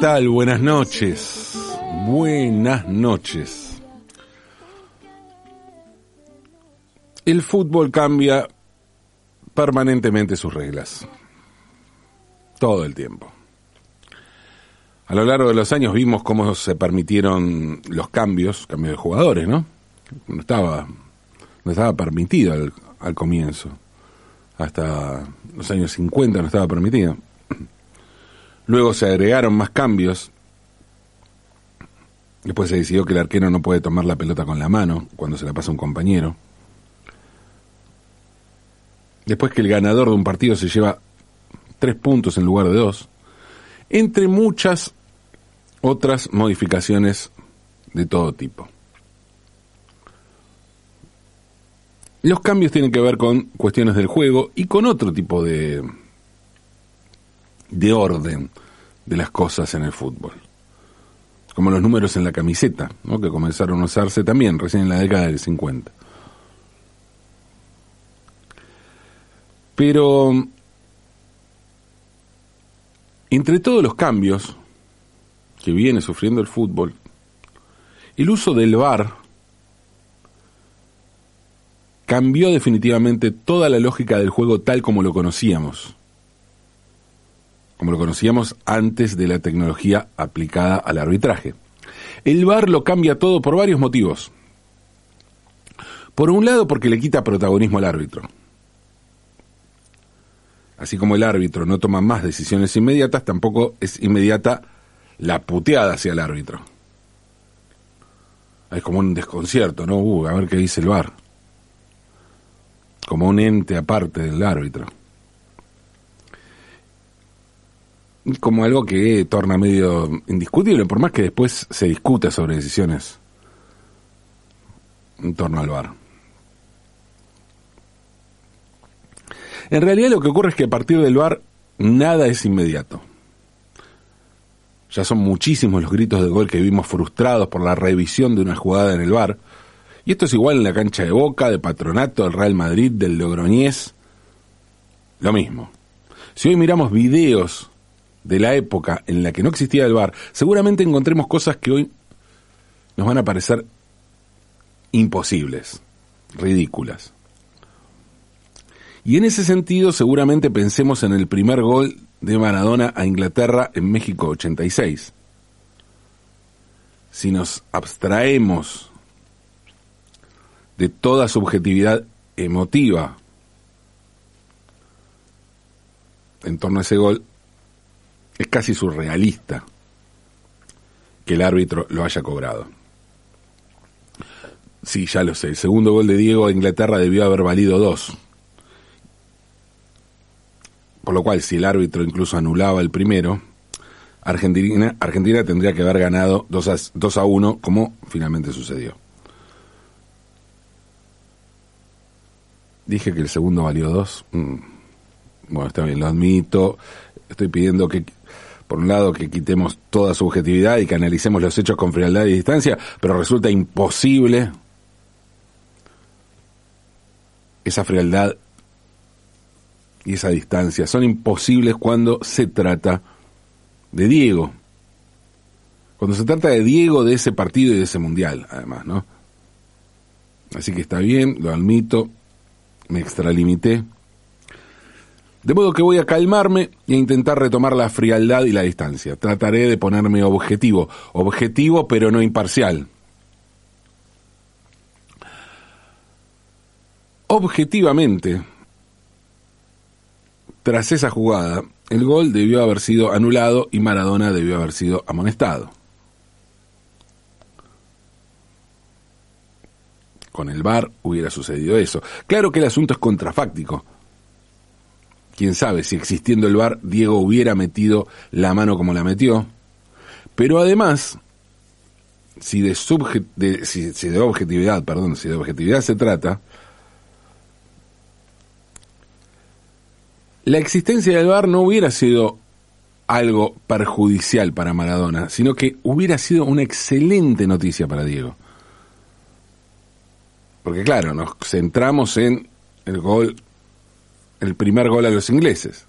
tal? Buenas noches. Buenas noches. El fútbol cambia permanentemente sus reglas. Todo el tiempo. A lo largo de los años vimos cómo se permitieron los cambios, cambios de jugadores, ¿no? No estaba, no estaba permitido al, al comienzo. Hasta los años 50 no estaba permitido. Luego se agregaron más cambios. Después se decidió que el arquero no puede tomar la pelota con la mano cuando se la pasa a un compañero. Después que el ganador de un partido se lleva tres puntos en lugar de dos. Entre muchas otras modificaciones de todo tipo. Los cambios tienen que ver con cuestiones del juego y con otro tipo de, de orden de las cosas en el fútbol. Como los números en la camiseta, ¿no? que comenzaron a usarse también recién en la década del 50. Pero entre todos los cambios que viene sufriendo el fútbol, el uso del VAR cambió definitivamente toda la lógica del juego tal como lo conocíamos. Como lo conocíamos antes de la tecnología aplicada al arbitraje. El VAR lo cambia todo por varios motivos. Por un lado, porque le quita protagonismo al árbitro. Así como el árbitro no toma más decisiones inmediatas, tampoco es inmediata la puteada hacia el árbitro. Es como un desconcierto, ¿no? Uh, a ver qué dice el VAR. Como un ente aparte del árbitro. Como algo que torna medio indiscutible, por más que después se discuta sobre decisiones en torno al VAR. En realidad lo que ocurre es que a partir del VAR nada es inmediato. Ya son muchísimos los gritos de gol que vimos frustrados por la revisión de una jugada en el VAR. Y esto es igual en la cancha de Boca, de Patronato, del Real Madrid, del Logroñés. Lo mismo. Si hoy miramos videos de la época en la que no existía el VAR, seguramente encontremos cosas que hoy nos van a parecer imposibles, ridículas. Y en ese sentido seguramente pensemos en el primer gol de Maradona a Inglaterra en México 86. Si nos abstraemos de toda subjetividad emotiva en torno a ese gol, es casi surrealista que el árbitro lo haya cobrado. Sí, ya lo sé, el segundo gol de Diego a Inglaterra debió haber valido dos. Por lo cual, si el árbitro incluso anulaba el primero, Argentina, Argentina tendría que haber ganado 2 a, 2 a 1, como finalmente sucedió. Dije que el segundo valió 2. Mm. Bueno, está bien, lo admito. Estoy pidiendo que, por un lado, que quitemos toda subjetividad y que analicemos los hechos con frialdad y distancia, pero resulta imposible esa frialdad y esa distancia son imposibles cuando se trata de Diego. Cuando se trata de Diego de ese partido y de ese mundial, además, ¿no? Así que está bien, lo admito, me extralimité. De modo que voy a calmarme e intentar retomar la frialdad y la distancia. Trataré de ponerme objetivo, objetivo pero no imparcial. Objetivamente, tras esa jugada, el gol debió haber sido anulado y Maradona debió haber sido amonestado. Con el VAR hubiera sucedido eso. Claro que el asunto es contrafáctico. Quién sabe si existiendo el VAR Diego hubiera metido la mano como la metió. Pero además, si de, de objetividad, perdón, si de objetividad se trata, la existencia del VAR no hubiera sido algo perjudicial para Maradona, sino que hubiera sido una excelente noticia para Diego. Porque claro, nos centramos en el gol, el primer gol a los ingleses.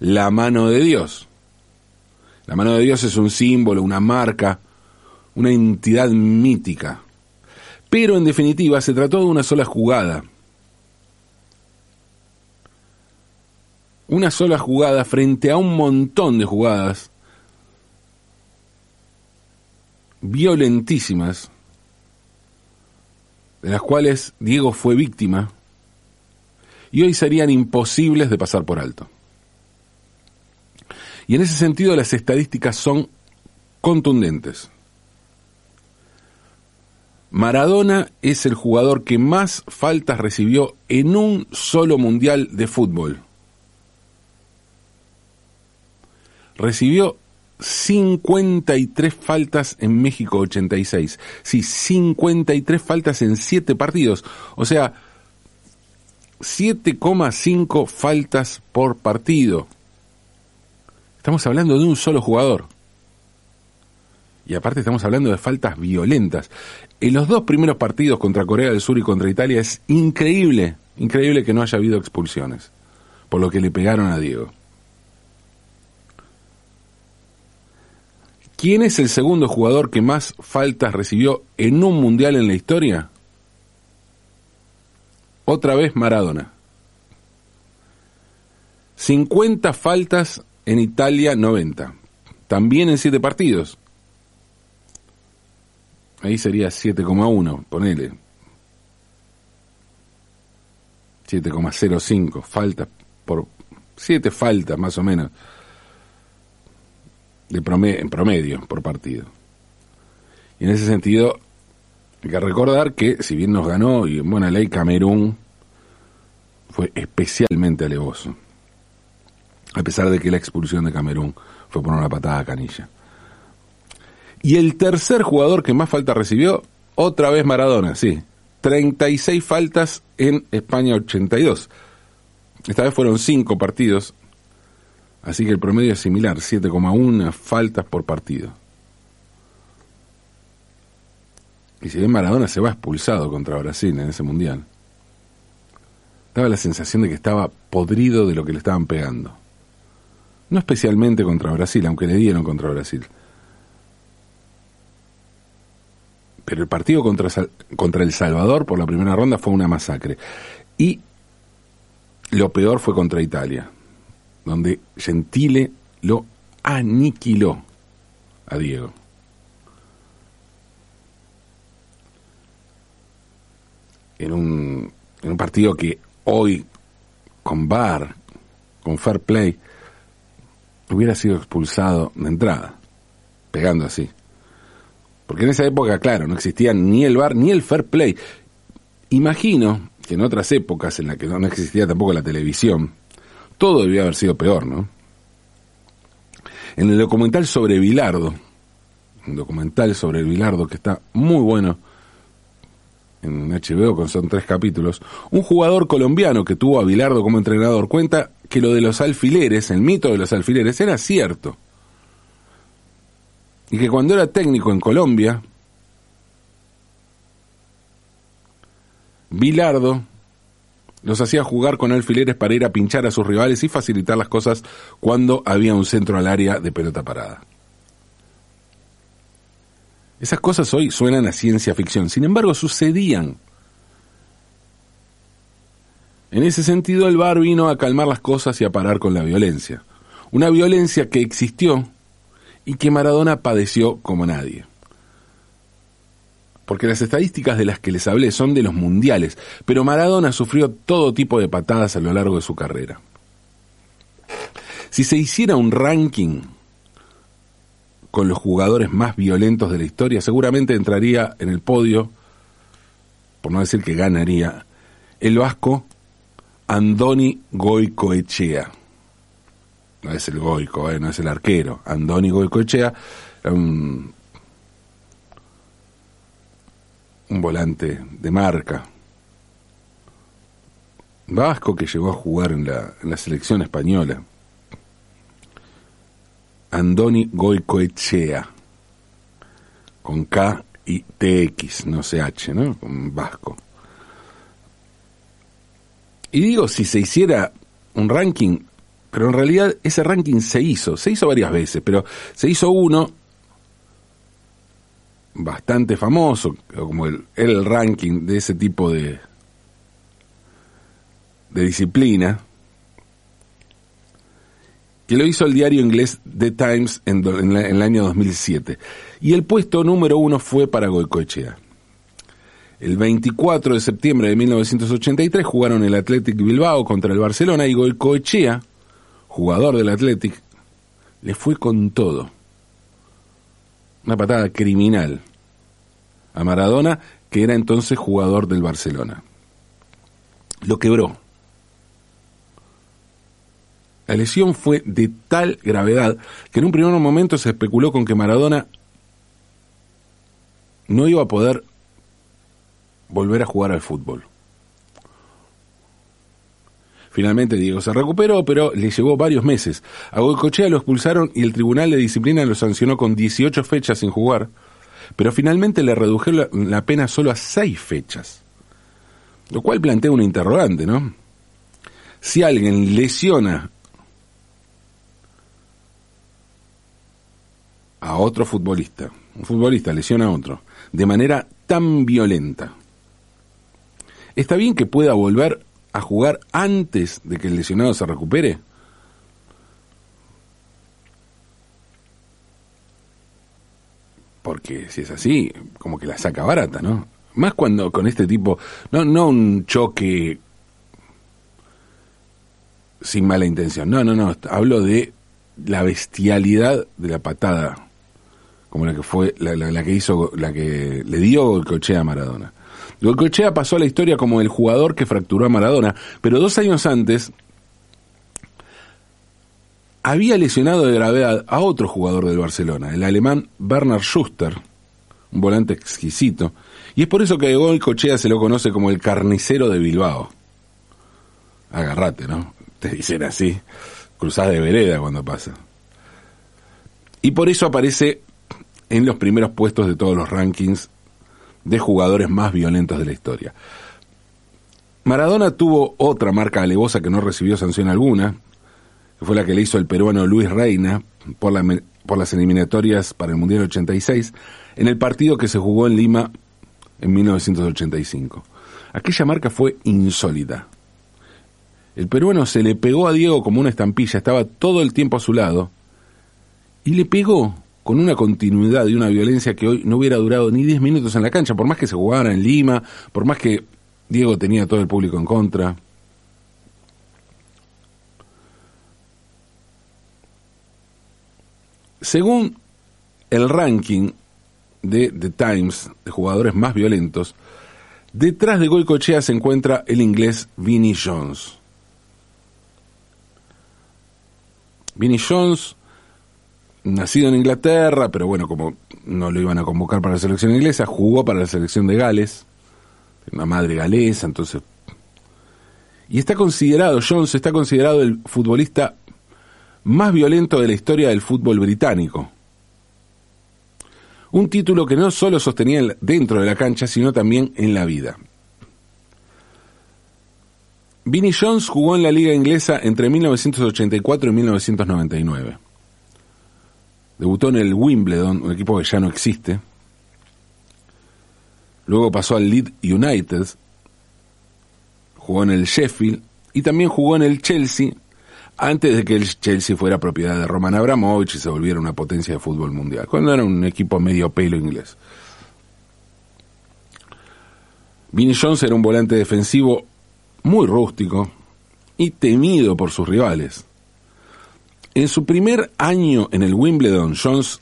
la mano de Dios. La mano de Dios es un símbolo, una marca, una entidad mítica. Pero en definitiva se trató de una sola jugada. Una sola jugada frente a un montón de jugadas violentísimas, de las cuales Diego fue víctima, y hoy serían imposibles de pasar por alto. Y en ese sentido las estadísticas son contundentes. Maradona es el jugador que más faltas recibió en un solo mundial de fútbol. Recibió 53 faltas en México 86. Sí, 53 faltas en 7 partidos. O sea, 7,5 faltas por partido. Estamos hablando de un solo jugador. Y aparte estamos hablando de faltas violentas. En los dos primeros partidos contra Corea del Sur y contra Italia es increíble, increíble que no haya habido expulsiones, por lo que le pegaron a Diego. ¿Quién es el segundo jugador que más faltas recibió en un mundial en la historia? Otra vez Maradona. 50 faltas en Italia 90. También en 7 partidos. Ahí sería 7,1, ponele. 7,05 faltas por 7 faltas más o menos de promedio, en promedio por partido. Y en ese sentido hay que recordar que si bien nos ganó y en buena ley Camerún fue especialmente alevoso a pesar de que la expulsión de Camerún fue por una patada a canilla. Y el tercer jugador que más falta recibió, otra vez Maradona, sí. 36 faltas en España 82. Esta vez fueron 5 partidos, así que el promedio es similar, 7,1 faltas por partido. Y si bien Maradona se va expulsado contra Brasil en ese mundial, daba la sensación de que estaba podrido de lo que le estaban pegando. No especialmente contra Brasil, aunque le dieron contra Brasil. Pero el partido contra, El Salvador por la primera ronda fue una masacre. Y lo peor fue contra Italia, donde Gentile lo aniquiló a Diego. En un, en un partido que hoy, con VAR, con Fair Play, hubiera sido expulsado de entrada, pegando así. Porque en esa época, claro, no existía ni el bar ni el fair play. Imagino que en otras épocas en las que no existía tampoco la televisión, todo debía haber sido peor, ¿no? En el documental sobre Bilardo, un documental sobre el Bilardo que está muy bueno, en HBO, con son tres capítulos, un jugador colombiano que tuvo a Bilardo como entrenador cuenta que lo de los alfileres, el mito de los alfileres, era cierto. Y que cuando era técnico en Colombia, Bilardo los hacía jugar con alfileres para ir a pinchar a sus rivales y facilitar las cosas cuando había un centro al área de pelota parada. Esas cosas hoy suenan a ciencia ficción, sin embargo sucedían. En ese sentido el bar vino a calmar las cosas y a parar con la violencia. Una violencia que existió y que Maradona padeció como nadie. Porque las estadísticas de las que les hablé son de los mundiales, pero Maradona sufrió todo tipo de patadas a lo largo de su carrera. Si se hiciera un ranking con los jugadores más violentos de la historia, seguramente entraría en el podio, por no decir que ganaría, el vasco Andoni Goicoechea. No es el Goico, eh, no es el arquero. Andoni Goicoechea, un, un volante de marca. Vasco que llegó a jugar en la, en la selección española. Andoni Goicoechea, con K y TX, no CH, ¿no? Con vasco. Y digo, si se hiciera un ranking, Pero en realidad ese ranking se hizo, se hizo varias veces, pero se hizo uno bastante famoso, como el, el ranking de ese tipo de, de disciplina, que lo hizo el diario inglés The Times en, el año 2007. Y el puesto número uno fue para Goicoechea. El 24 de septiembre de 1983 jugaron el Athletic Bilbao contra el Barcelona y Goicoechea, jugador del Athletic, le fue con todo. Una patada criminal a Maradona, que era entonces jugador del Barcelona. Lo quebró. La lesión fue de tal gravedad que en un primer momento se especuló con que Maradona no iba a poder volver a jugar al fútbol. Finalmente Diego se recuperó, pero le llevó varios meses. A Goicochea lo expulsaron y el Tribunal de Disciplina lo sancionó con 18 fechas sin jugar, pero finalmente le redujeron la, pena solo a 6 fechas. Lo cual plantea una interrogante, ¿no? Si alguien lesiona a otro futbolista, un futbolista lesiona a otro, de manera tan violenta, ¿está bien que pueda volver a jugar antes de que el lesionado se recupere? Porque si es así, como que la saca barata, ¿no? Más cuando con este tipo, no, no un choque sin mala intención, no, no, no, hablo de la bestialidad de la patada como la que fue la, que hizo la que le dio Golcochea a Maradona. Golcochea pasó a la historia como el jugador que fracturó a Maradona, pero dos años antes había lesionado de gravedad a otro jugador del Barcelona, el alemán Bernard Schuster, un volante exquisito, y es por eso que Golcochea se lo conoce como el carnicero de Bilbao. Agarrate, ¿no? Te dicen así, cruzás de vereda cuando pasa. Y por eso aparece en los primeros puestos de todos los rankings de jugadores más violentos de la historia. Maradona tuvo otra marca alevosa que no recibió sanción alguna, que fue la que le hizo el peruano Luis Reina por, por las eliminatorias para el Mundial 86, en el partido que se jugó en Lima en 1985. Aquella marca fue insólita. El peruano se le pegó a Diego como una estampilla, estaba todo el tiempo a su lado, y le pegó con una continuidad y una violencia que hoy no hubiera durado ni 10 minutos en la cancha, por más que se jugara en Lima, por más que Diego tenía todo el público en contra. Según el ranking de The Times de jugadores más violentos, detrás de Goicochea se encuentra el inglés Vinnie Jones. Vinnie Jones nacido en Inglaterra, pero bueno, como no lo iban a convocar para la selección inglesa, jugó para la selección de Gales, una madre galesa, entonces... Y está considerado, Jones está considerado el futbolista más violento de la historia del fútbol británico. Un título que no solo sostenía dentro de la cancha, sino también en la vida. Vinnie Jones jugó en la liga inglesa entre 1984 y 1999. Debutó en el Wimbledon, un equipo que ya no existe. Luego pasó al Leeds United, jugó en el Sheffield y también jugó en el Chelsea antes de que el Chelsea fuera propiedad de Roman Abramovich y se volviera una potencia de fútbol mundial, cuando era un equipo medio pelo inglés. Vinnie Jones era un volante defensivo muy rústico y temido por sus rivales. En su primer año en el Wimbledon, Jones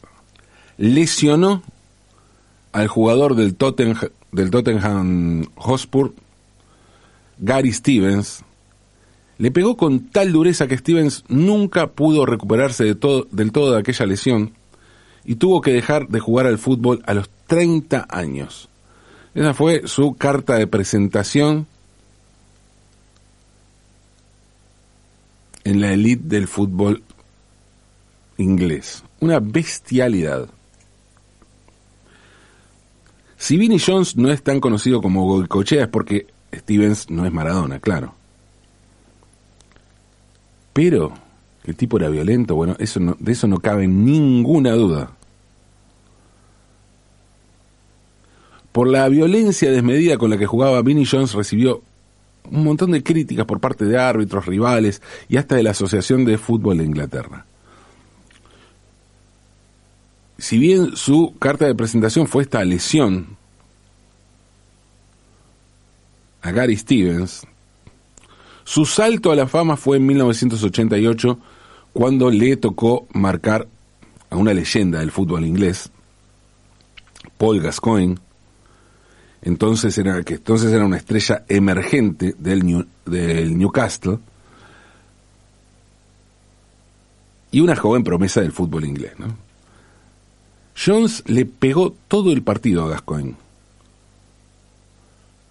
lesionó al jugador del Tottenham, del Tottenham Hotspur, Gary Stevens. Le pegó con tal dureza que Stevens nunca pudo recuperarse de todo, del todo de aquella lesión y tuvo que dejar de jugar al fútbol a los 30 años. Esa fue su carta de presentación en la elite del fútbol inglés. Una bestialidad. Si Vinnie Jones no es tan conocido como Goicochea es porque Stevens no es Maradona, claro. Pero el tipo era violento, bueno, eso no, de eso no cabe ninguna duda. Por la violencia desmedida con la que jugaba Vinnie Jones recibió un montón de críticas por parte de árbitros, rivales y hasta de la Asociación de Fútbol de Inglaterra. Si bien su carta de presentación fue esta lesión a Gary Stevens, su salto a la fama fue en 1988 cuando le tocó marcar a una leyenda del fútbol inglés, Paul Gascoigne, entonces era, que entonces era una estrella emergente del, del Newcastle y una joven promesa del fútbol inglés. ¿no? Jones le pegó todo el partido a Gascoigne.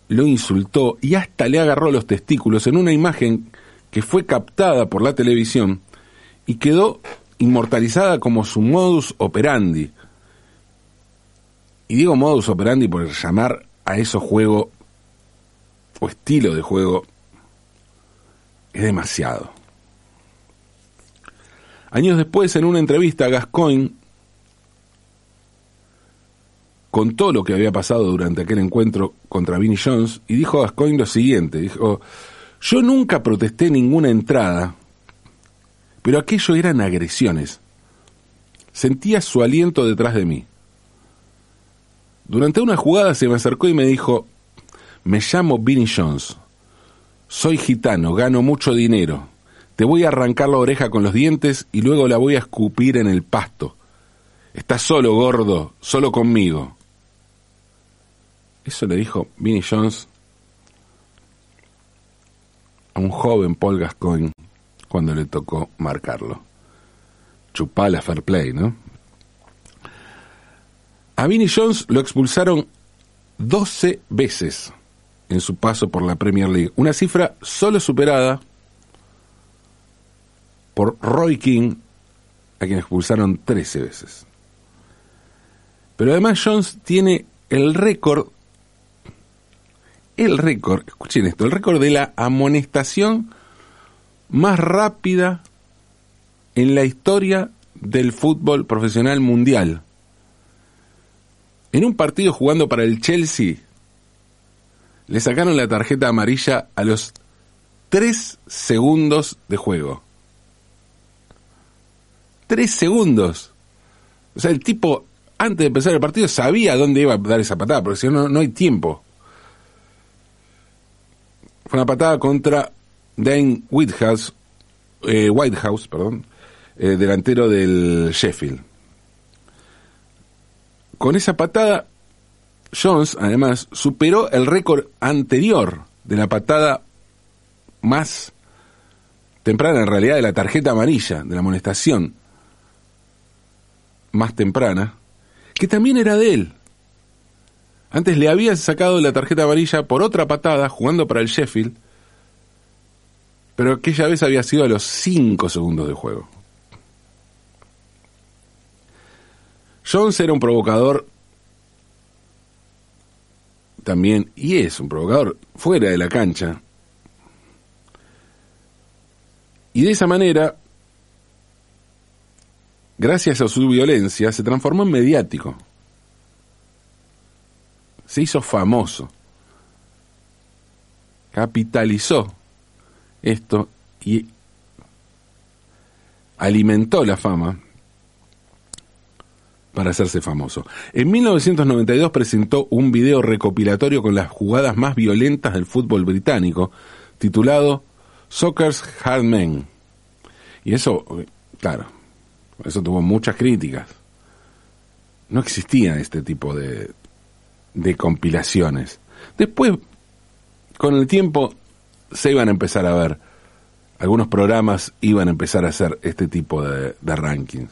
Lo insultó y hasta le agarró los testículos en una imagen que fue captada por la televisión y quedó inmortalizada como su modus operandi. Y digo modus operandi por llamar a esos juegos o estilo de juego es demasiado. Años después, en una entrevista, Gascoigne contó lo que había pasado durante aquel encuentro contra Vinnie Jones y dijo a Gascoigne lo siguiente, dijo, yo nunca protesté ninguna entrada, pero aquello eran agresiones. Sentía su aliento detrás de mí. Durante una jugada se me acercó y me dijo, me llamo Vinnie Jones, soy gitano, gano mucho dinero, te voy a arrancar la oreja con los dientes y luego la voy a escupir en el pasto. Estás solo, gordo, solo conmigo. Eso le dijo Vinnie Jones a un joven Paul Gascoigne cuando le tocó marcarlo. Chupala fair play, ¿no? A Vinnie Jones lo expulsaron 12 veces en su paso por la Premier League, una cifra solo superada por Roy King, a quien expulsaron 13 veces. Pero además Jones tiene el récord, el récord, escuchen esto, el récord de la amonestación más rápida en la historia del fútbol profesional mundial. En un partido jugando para el Chelsea, le sacaron la tarjeta amarilla a los 3 segundos de juego. 3 segundos. O sea, el tipo, antes de empezar el partido, sabía dónde iba a dar esa patada, porque si no, no hay tiempo. Fue una patada contra Dane Whitehouse, eh, Whitehouse perdón, eh, delantero del Sheffield con esa patada, Jones, además, superó el récord anterior de la patada más temprana, en realidad, de la tarjeta amarilla, de la amonestación más temprana, que también era de él. Antes le había sacado la tarjeta amarilla por otra patada jugando para el Sheffield, pero aquella vez había sido a los 5 segundos de juego. Jones era un provocador también, y es un provocador fuera de la cancha. Y de esa manera, gracias a su violencia, se transformó en mediático. Se hizo famoso. Capitalizó esto y alimentó la fama para hacerse famoso. En 1992 presentó un video recopilatorio con las jugadas más violentas del fútbol británico, titulado Soccer's Hard Men. Y eso, claro, eso tuvo muchas críticas. No existía este tipo de, de compilaciones. Después, con el tiempo, se iban a empezar a ver. Algunos programas iban a empezar a hacer este tipo de, rankings.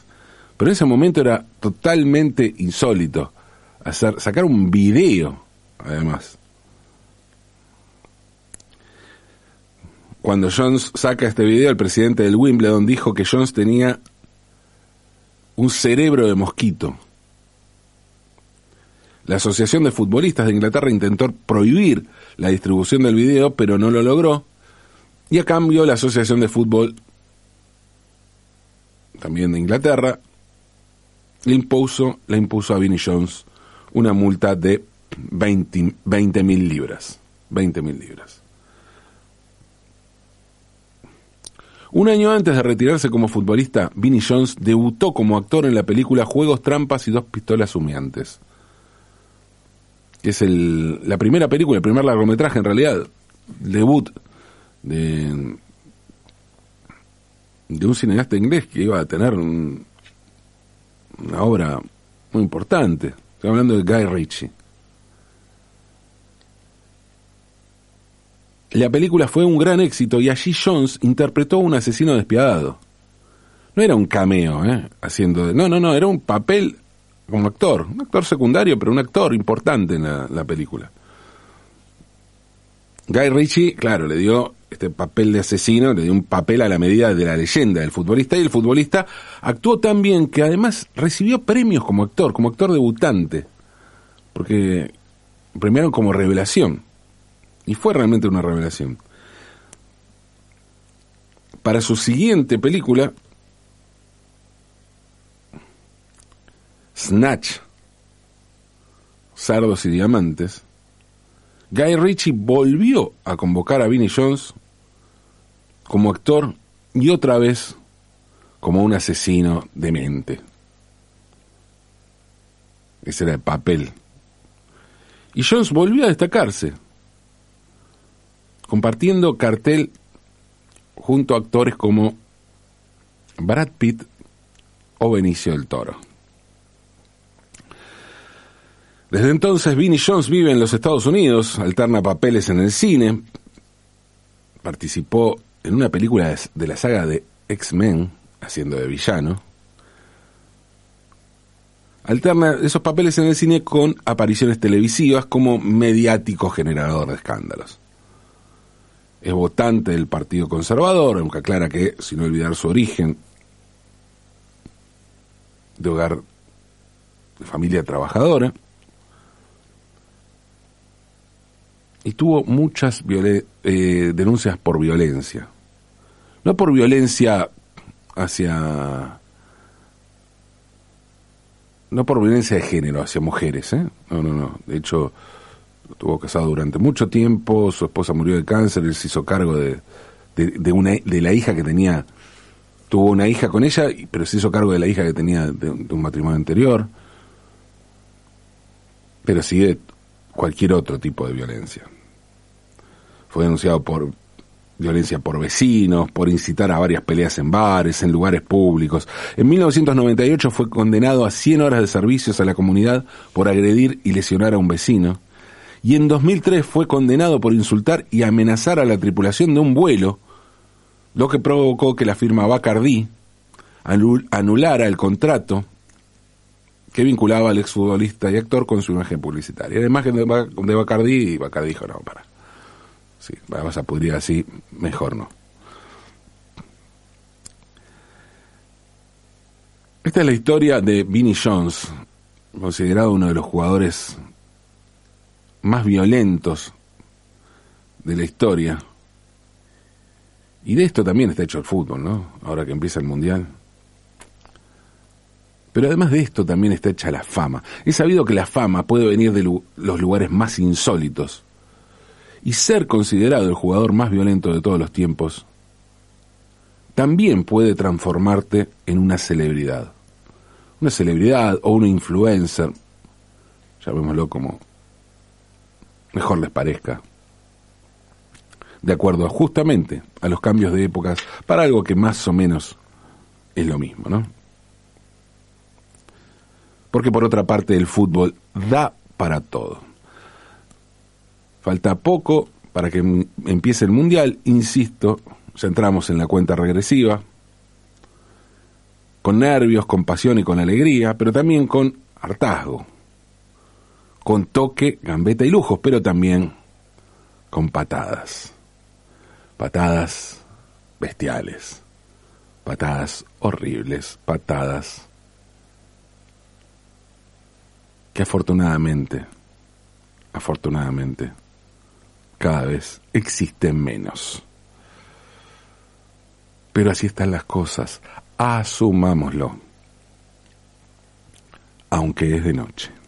Pero en ese momento era totalmente insólito hacer, sacar un video, además. Cuando Jones saca este video, el presidente del Wimbledon dijo que Jones tenía un cerebro de mosquito. La Asociación de Futbolistas de Inglaterra intentó prohibir la distribución del video, pero no lo logró. Y a cambio la Asociación de Fútbol también de Inglaterra, le impuso, le impuso a Vinnie Jones una multa de 20 mil libras. 20 mil libras. Un año antes de retirarse como futbolista, Vinnie Jones debutó como actor en la película Juegos, Trampas y Dos Pistolas Humeantes. Que es el, la primera película, el primer largometraje en realidad, debut de, de un cineasta inglés que iba a tener una obra muy importante. Estoy hablando de Guy Ritchie. La película fue un gran éxito y allí Jones interpretó a un asesino despiadado. No era un cameo, ¿eh? Haciendo. No, no, no, era un papel como actor, un actor secundario, pero un actor importante en la, película. Guy Ritchie, claro, le dio este papel de asesino, le dio un papel a la medida de la leyenda del futbolista y el futbolista actuó tan bien que además recibió premios como actor, como actor debutante, porque premiaron como revelación. Y fue realmente una revelación. Para su siguiente película, Snatch, Sardos y Diamantes, Guy Ritchie volvió a convocar a Vinnie Jones como actor y otra vez como un asesino de mente. Ese era el papel. Y Jones volvió a destacarse compartiendo cartel junto a actores como Brad Pitt o Benicio del Toro. Desde entonces, Vinnie Jones vive en los Estados Unidos, alterna papeles en el cine, participó en una película de la saga de X-Men, haciendo de villano, alterna esos papeles en el cine con apariciones televisivas como mediático generador de escándalos. Es votante del Partido Conservador, aunque aclara que, sin olvidar su origen, de hogar de familia trabajadora, y tuvo muchas eh, denuncias por violencia. No por violencia hacia... No por violencia de género hacia mujeres, ¿eh? No, no, no. De hecho, estuvo casado durante mucho tiempo, su esposa murió de cáncer, él se hizo cargo de, de, una, de la hija que tenía, tuvo una hija con ella, pero se hizo cargo de la hija que tenía de, un matrimonio anterior, pero sigue cualquier otro tipo de violencia. Fue denunciado por violencia por vecinos, por incitar a varias peleas en bares, en lugares públicos. En 1998 fue condenado a 100 horas de servicios a la comunidad por agredir y lesionar a un vecino y en 2003 fue condenado por insultar y amenazar a la tripulación de un vuelo, lo que provocó que la firma Bacardi anulara el contrato que vinculaba al exfutbolista y actor con su imagen publicitaria. La imagen de, Bacardi y Bacardi dijo, no, para. Sí, vamos a pudrir así, mejor no. Esta es la historia de Vinnie Jones, considerado uno de los jugadores más violentos de la historia. Y de esto también está hecho el fútbol, ¿no? Ahora que empieza el Mundial. Pero además de esto también está hecha la fama. He sabido que la fama puede venir de los lugares más insólitos. Y ser considerado el jugador más violento de todos los tiempos también puede transformarte en una celebridad. Una celebridad o una influencer, llamémoslo como mejor les parezca, de acuerdo justamente a los cambios de épocas, para algo que más o menos es lo mismo, ¿no? Porque por otra parte el fútbol da para todo. Falta poco para que empiece el Mundial, insisto, ya entramos en la cuenta regresiva, con nervios, con pasión y con alegría, pero también con hartazgo, con toque, gambeta y lujos, pero también con patadas. Patadas bestiales, patadas horribles, patadas que afortunadamente, afortunadamente, cada vez existen menos. Pero así están las cosas. asumámoslo, aunque es de noche.